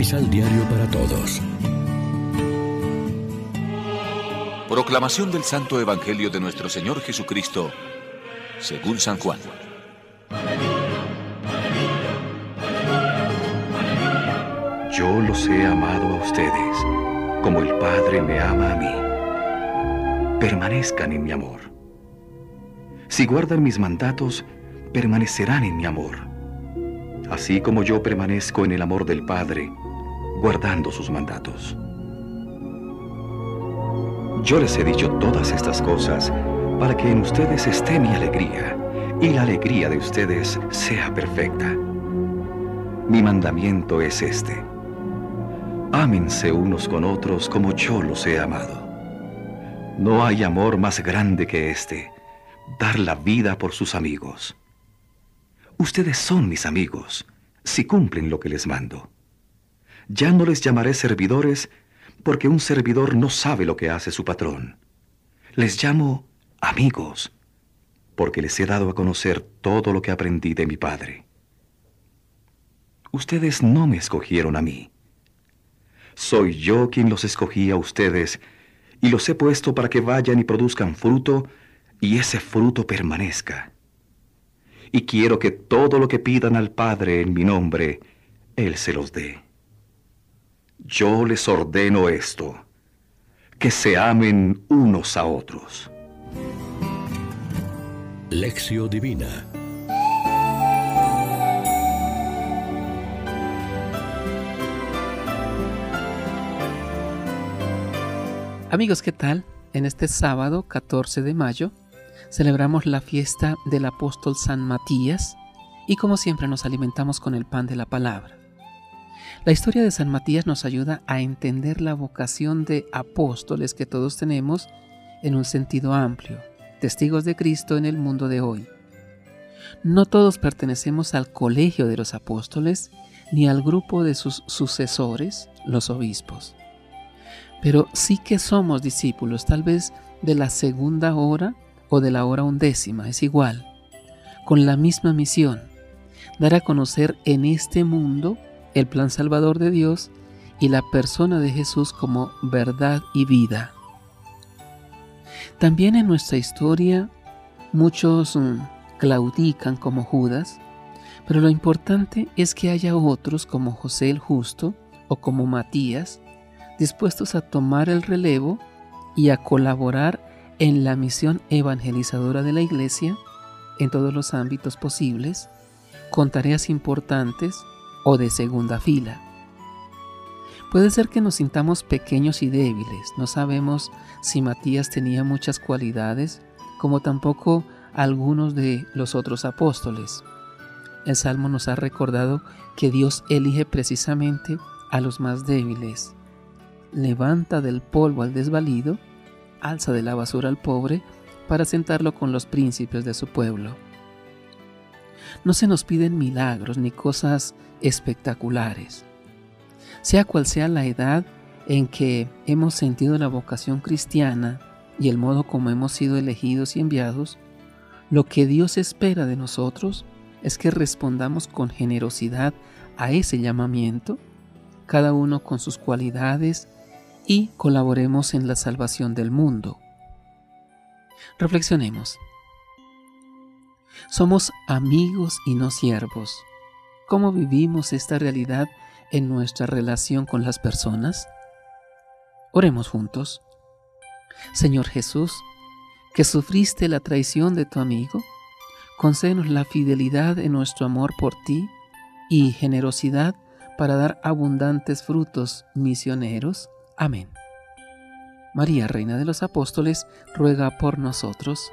Misal Diario para Todos. Proclamación del Santo Evangelio de nuestro Señor Jesucristo, según San Juan. Yo los he amado a ustedes, como el Padre me ama a mí. Permanezcan en mi amor. Si guardan mis mandatos, permanecerán en mi amor así como yo permanezco en el amor del Padre, guardando sus mandatos. Yo les he dicho todas estas cosas para que en ustedes esté mi alegría y la alegría de ustedes sea perfecta. Mi mandamiento es este. Ámense unos con otros como yo los he amado. No hay amor más grande que este, dar la vida por sus amigos. Ustedes son mis amigos, si cumplen lo que les mando. Ya no les llamaré servidores, porque un servidor no sabe lo que hace su patrón. Les llamo amigos, porque les he dado a conocer todo lo que aprendí de mi Padre. Ustedes no me escogieron a mí. Soy yo quien los escogí a ustedes, y los he puesto para que vayan y produzcan fruto, y ese fruto permanezca y quiero que todo lo que pidan al Padre en mi nombre, Él se los dé. Yo les ordeno esto, que se amen unos a otros. Lección Divina Amigos, ¿qué tal? En este sábado 14 de mayo celebramos la fiesta del apóstol San Matías y como siempre nos alimentamos con el pan de la palabra. La historia de San Matías nos ayuda a entender la vocación de apóstoles que todos tenemos en un sentido amplio, testigos de Cristo en el mundo de hoy. No todos pertenecemos al colegio de los apóstoles ni al grupo de sus sucesores, los obispos. Pero sí que somos discípulos, tal vez de la segunda hora o de la hora undécima, es igual, con la misma misión, dar a conocer en este mundo el plan salvador de Dios y la persona de Jesús como verdad y vida. También en nuestra historia muchos mm, claudican como Judas, pero lo importante es que haya otros como José el Justo o como Matías, dispuestos a tomar el relevo y a colaborar en la misión evangelizadora de la Iglesia en todos los ámbitos posibles, con tareas importantes o de segunda fila. Puede ser que nos sintamos pequeños y débiles, no sabemos si Matías tenía muchas cualidades, como tampoco algunos de los otros apóstoles. El Salmo nos ha recordado que Dios elige precisamente a los más débiles. Levanta del polvo al desvalido alza de la basura al pobre para sentarlo con los príncipes de su pueblo. No se nos piden milagros ni cosas espectaculares. Sea cual sea la edad en que hemos sentido la vocación cristiana y el modo como hemos sido elegidos y enviados, lo que Dios espera de nosotros es que respondamos con generosidad a ese llamamiento, cada uno con sus cualidades y colaboremos en la salvación del mundo. Reflexionemos. Somos amigos y no siervos. ¿Cómo vivimos esta realidad en nuestra relación con las personas? Oremos juntos. Señor Jesús, que sufriste la traición de tu amigo, concédenos la fidelidad en nuestro amor por ti y generosidad para dar abundantes frutos misioneros Amén. María, Reina de los Apóstoles, ruega por nosotros.